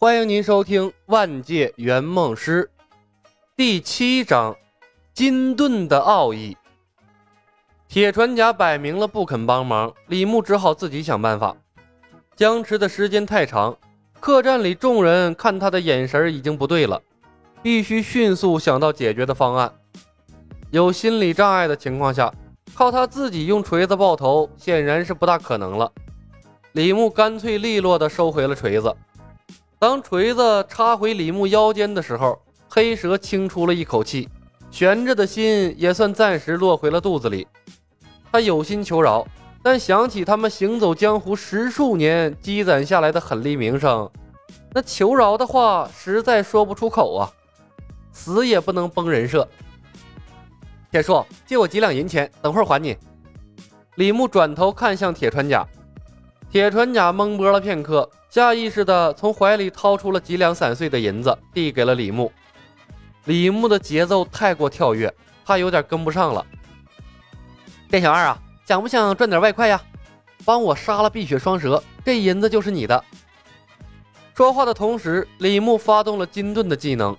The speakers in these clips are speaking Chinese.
欢迎您收听《万界圆梦师》第七章《金盾的奥义》。铁船甲摆明了不肯帮忙，李牧只好自己想办法。僵持的时间太长，客栈里众人看他的眼神已经不对了，必须迅速想到解决的方案。有心理障碍的情况下，靠他自己用锤子爆头显然是不大可能了。李牧干脆利落地收回了锤子。当锤子插回李牧腰间的时候，黑蛇轻出了一口气，悬着的心也算暂时落回了肚子里。他有心求饶，但想起他们行走江湖十数年积攒下来的狠厉名声，那求饶的话实在说不出口啊！死也不能崩人设。铁树，借我几两银钱，等会儿还你。李牧转头看向铁船甲，铁船甲懵波了片刻。下意识的从怀里掏出了几两散碎的银子，递给了李牧。李牧的节奏太过跳跃，他有点跟不上了。店小二啊，想不想赚点外快呀？帮我杀了碧血双蛇，这银子就是你的。说话的同时，李牧发动了金盾的技能。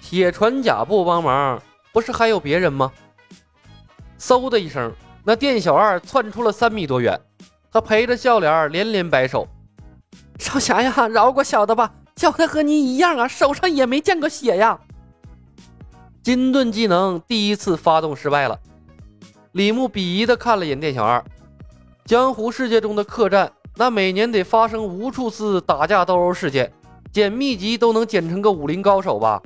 铁船甲不帮忙，不是还有别人吗？嗖的一声，那店小二窜出了三米多远，他陪着笑脸连连摆手。少侠呀，饶过小的吧！小的和你一样啊，手上也没见过血呀。金盾技能第一次发动失败了。李牧鄙夷的看了眼店小二。江湖世界中的客栈，那每年得发生无数次打架斗殴事件，捡秘籍都能捡成个武林高手吧？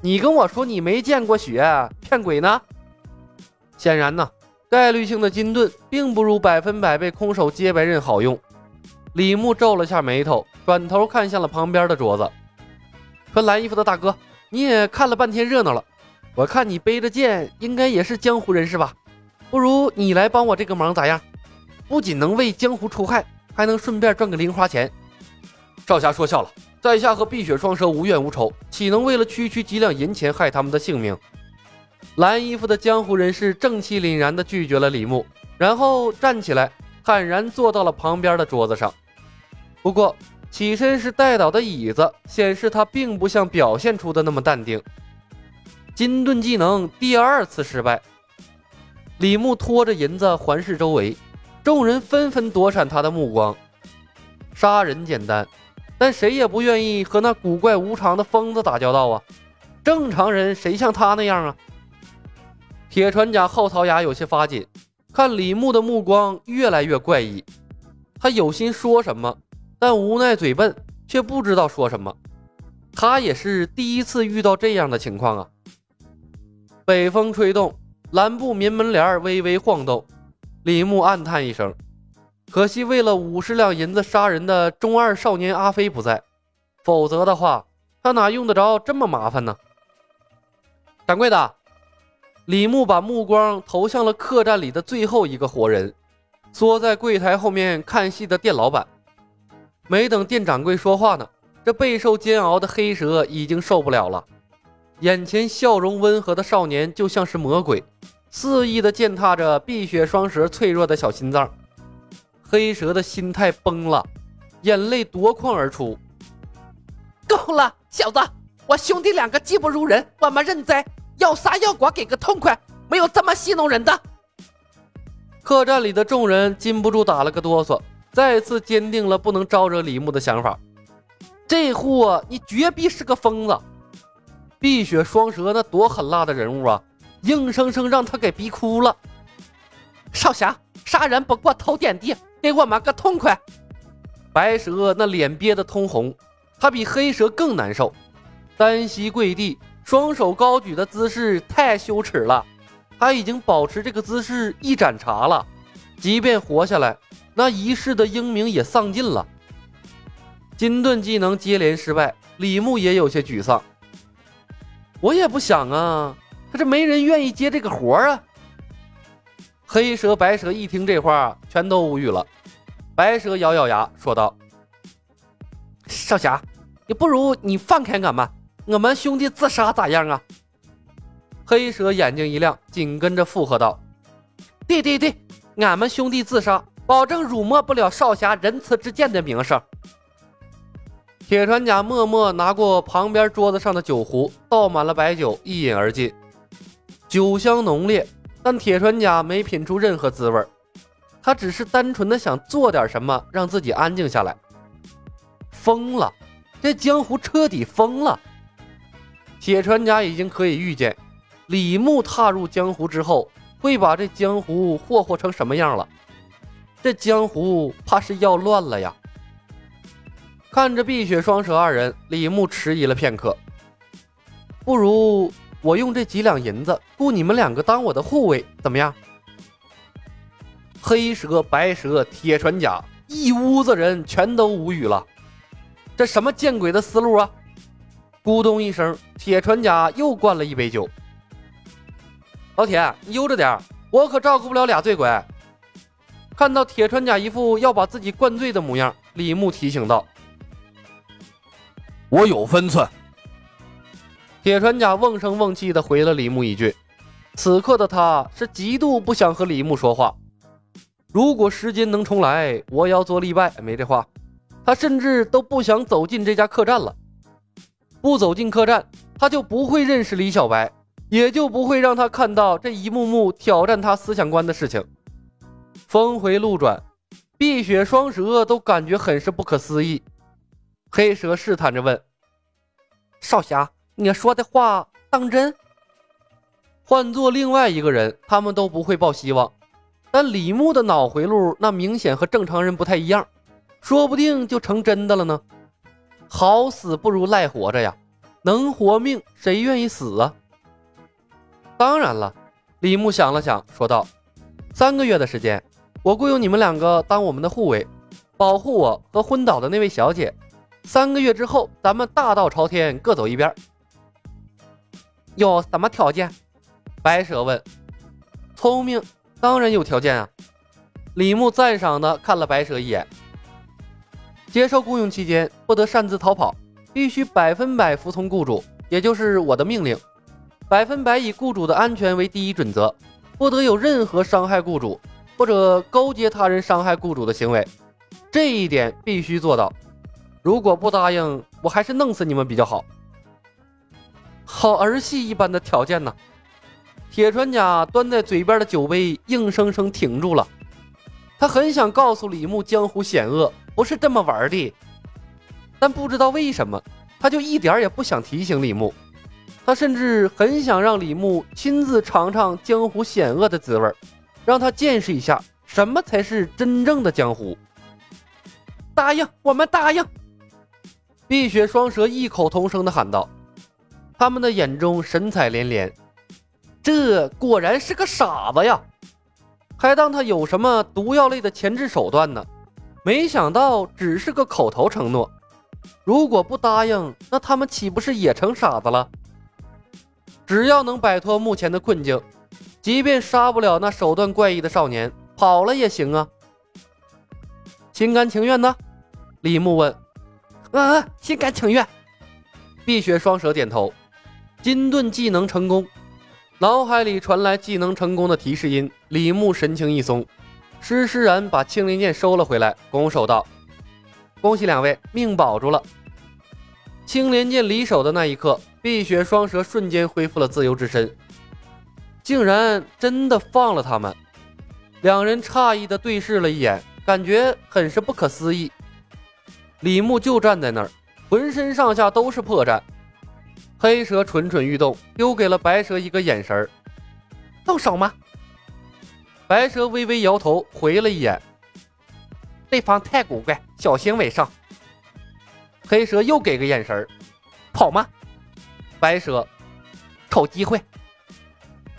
你跟我说你没见过血，骗鬼呢？显然呢，概率性的金盾并不如百分百被空手接白刃好用。李牧皱了下眉头，转头看向了旁边的桌子。穿蓝衣服的大哥，你也看了半天热闹了，我看你背着剑，应该也是江湖人士吧？不如你来帮我这个忙咋样？不仅能为江湖除害，还能顺便赚个零花钱。少侠说笑了，在下和碧血双蛇无怨无仇，岂能为了区区几两银钱害他们的性命？蓝衣服的江湖人士正气凛然地拒绝了李牧，然后站起来，坦然坐到了旁边的桌子上。不过，起身时带倒的椅子显示他并不像表现出的那么淡定。金盾技能第二次失败，李牧拖着银子环视周围，众人纷纷躲闪他的目光。杀人简单，但谁也不愿意和那古怪无常的疯子打交道啊！正常人谁像他那样啊？铁船甲后槽牙有些发紧，看李牧的目光越来越怪异，他有心说什么。但无奈嘴笨，却不知道说什么。他也是第一次遇到这样的情况啊！北风吹动，蓝布棉门帘微微晃动。李牧暗叹一声：“可惜为了五十两银子杀人的中二少年阿飞不在，否则的话，他哪用得着这么麻烦呢？”掌柜的，李牧把目光投向了客栈里的最后一个活人，缩在柜台后面看戏的店老板。没等店掌柜说话呢，这备受煎熬的黑蛇已经受不了了。眼前笑容温和的少年就像是魔鬼，肆意的践踏着碧血双蛇脆弱的小心脏。黑蛇的心态崩了，眼泪夺眶而出。够了，小子，我兄弟两个技不如人，我们认栽，要杀要剐给个痛快，没有这么戏弄人的。客栈里的众人禁不住打了个哆嗦。再次坚定了不能招惹李牧的想法。这货你绝逼是个疯子！碧血双蛇那多狠辣的人物啊，硬生生让他给逼哭了。少侠，杀人不过头点地，给我们个痛快！白蛇那脸憋得通红，他比黑蛇更难受，单膝跪地，双手高举的姿势太羞耻了。他已经保持这个姿势一盏茶了，即便活下来。那一世的英名也丧尽了。金盾技能接连失败，李牧也有些沮丧。我也不想啊，可是没人愿意接这个活啊。黑蛇、白蛇一听这话，全都无语了。白蛇咬咬牙说道：“少侠，你不如你放开俺们，我们兄弟自杀咋样啊？”黑蛇眼睛一亮，紧跟着附和道：“对对对，俺们兄弟自杀。”保证辱没不了少侠仁慈之剑的名声。铁船甲默默拿过旁边桌子上的酒壶，倒满了白酒，一饮而尽。酒香浓烈，但铁船甲没品出任何滋味。他只是单纯的想做点什么，让自己安静下来。疯了，这江湖彻底疯了。铁船甲已经可以预见，李牧踏入江湖之后，会把这江湖霍霍成什么样了。这江湖怕是要乱了呀！看着碧血双蛇二人，李牧迟疑了片刻。不如我用这几两银子雇你们两个当我的护卫，怎么样？黑蛇、白蛇、铁船甲，一屋子人全都无语了。这什么见鬼的思路啊！咕咚一声，铁船甲又灌了一杯酒。老铁，你悠着点，我可照顾不了俩醉鬼。看到铁船甲一副要把自己灌醉的模样，李牧提醒道：“我有分寸。”铁船甲瓮声瓮气的回了李牧一句。此刻的他是极度不想和李牧说话。如果时间能重来，我要做例外。没这话，他甚至都不想走进这家客栈了。不走进客栈，他就不会认识李小白，也就不会让他看到这一幕幕挑战他思想观的事情。峰回路转，碧血双蛇都感觉很是不可思议。黑蛇试探着问：“少侠，你说的话当真？”换做另外一个人，他们都不会抱希望。但李牧的脑回路那明显和正常人不太一样，说不定就成真的了呢。好死不如赖活着呀，能活命谁愿意死啊？当然了，李牧想了想，说道：“三个月的时间，我雇佣你们两个当我们的护卫，保护我和昏倒的那位小姐。三个月之后，咱们大道朝天，各走一边。”有什么条件？白蛇问。聪明。当然有条件啊！李牧赞赏的看了白蛇一眼。接受雇佣期间不得擅自逃跑，必须百分百服从雇主，也就是我的命令，百分百以雇主的安全为第一准则，不得有任何伤害雇主或者勾结他人伤害雇主的行为，这一点必须做到。如果不答应，我还是弄死你们比较好。好儿戏一般的条件呢！铁船甲端在嘴边的酒杯硬生生停住了，他很想告诉李牧江湖险恶，不是这么玩的，但不知道为什么，他就一点也不想提醒李牧，他甚至很想让李牧亲自尝尝江湖险恶的滋味，让他见识一下什么才是真正的江湖。答应，我们答应！碧血双蛇异口同声地喊道，他们的眼中神采连连。这果然是个傻子呀，还当他有什么毒药类的前置手段呢？没想到只是个口头承诺。如果不答应，那他们岂不是也成傻子了？只要能摆脱目前的困境，即便杀不了那手段怪异的少年，跑了也行啊。心甘情愿呢？李牧问。嗯嗯，心甘情愿。碧血双蛇点头。金盾技能成功。脑海里传来技能成功的提示音，李牧神情一松，施施然把青灵剑收了回来，拱手道：“恭喜两位，命保住了。”青莲剑离手的那一刻，碧血双蛇瞬间恢复了自由之身，竟然真的放了他们。两人诧异的对视了一眼，感觉很是不可思议。李牧就站在那儿，浑身上下都是破绽。黑蛇蠢蠢欲动，丢给了白蛇一个眼神儿：“动手吗？”白蛇微微摇头，回了一眼：“对方太古怪，小心为上。”黑蛇又给个眼神儿：“跑吗？”白蛇：“瞅机会。”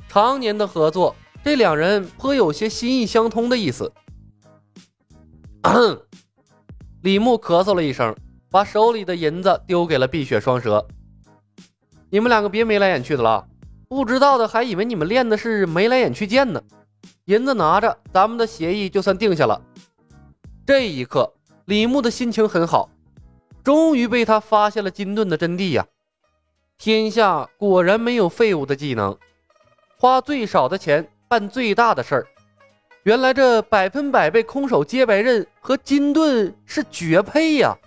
常年的合作，这两人颇有些心意相通的意思。李牧咳嗽了一声，把手里的银子丢给了碧血双蛇。你们两个别眉来眼去的了，不知道的还以为你们练的是眉来眼去剑呢。银子拿着，咱们的协议就算定下了。这一刻，李牧的心情很好，终于被他发现了金盾的真谛呀！天下果然没有废物的技能，花最少的钱办最大的事儿。原来这百分百被空手接白刃和金盾是绝配呀！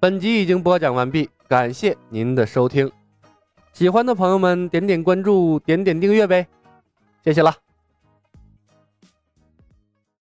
本集已经播讲完毕，感谢您的收听。喜欢的朋友们点点关注，点点订阅呗，谢谢了。